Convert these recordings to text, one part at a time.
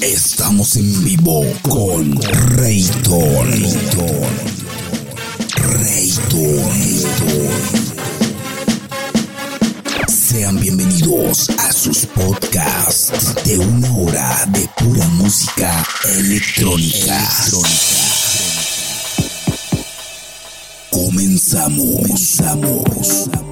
estamos, en vivo con Rayton. Rayton. Sean bienvenidos a sus podcasts de una hora de pura música electrónica. Comenzamos, comenzamos.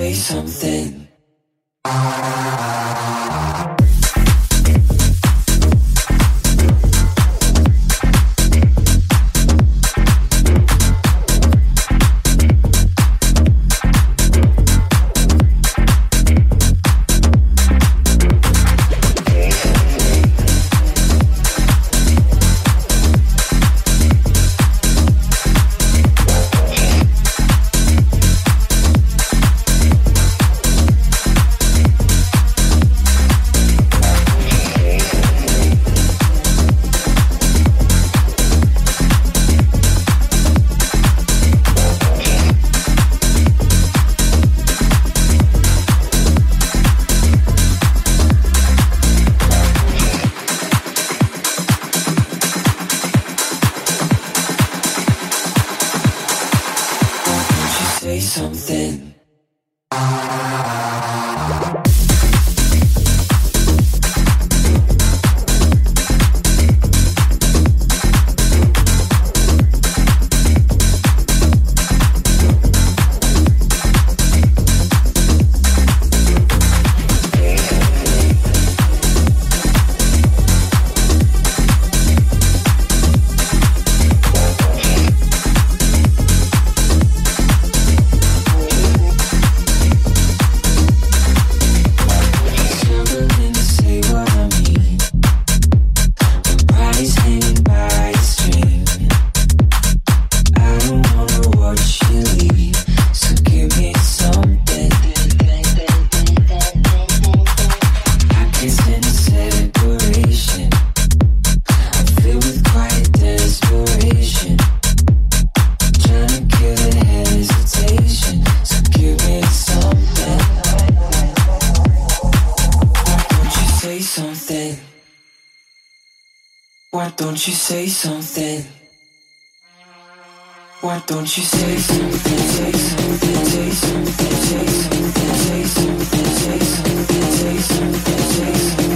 say something. Ah. Don't you say something? Why don't you say something? Say something, say something, say something, say something, say something, say something, say something,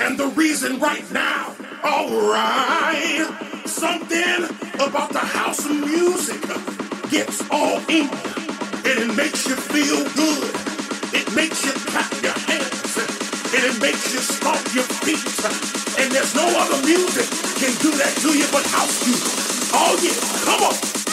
and the reason right now. All right, something about the house of music gets all in and it makes you feel good. It makes you clap your hands, and it makes you stomp your feet. And there's no other music can do that to you but house music. Oh yeah, come on.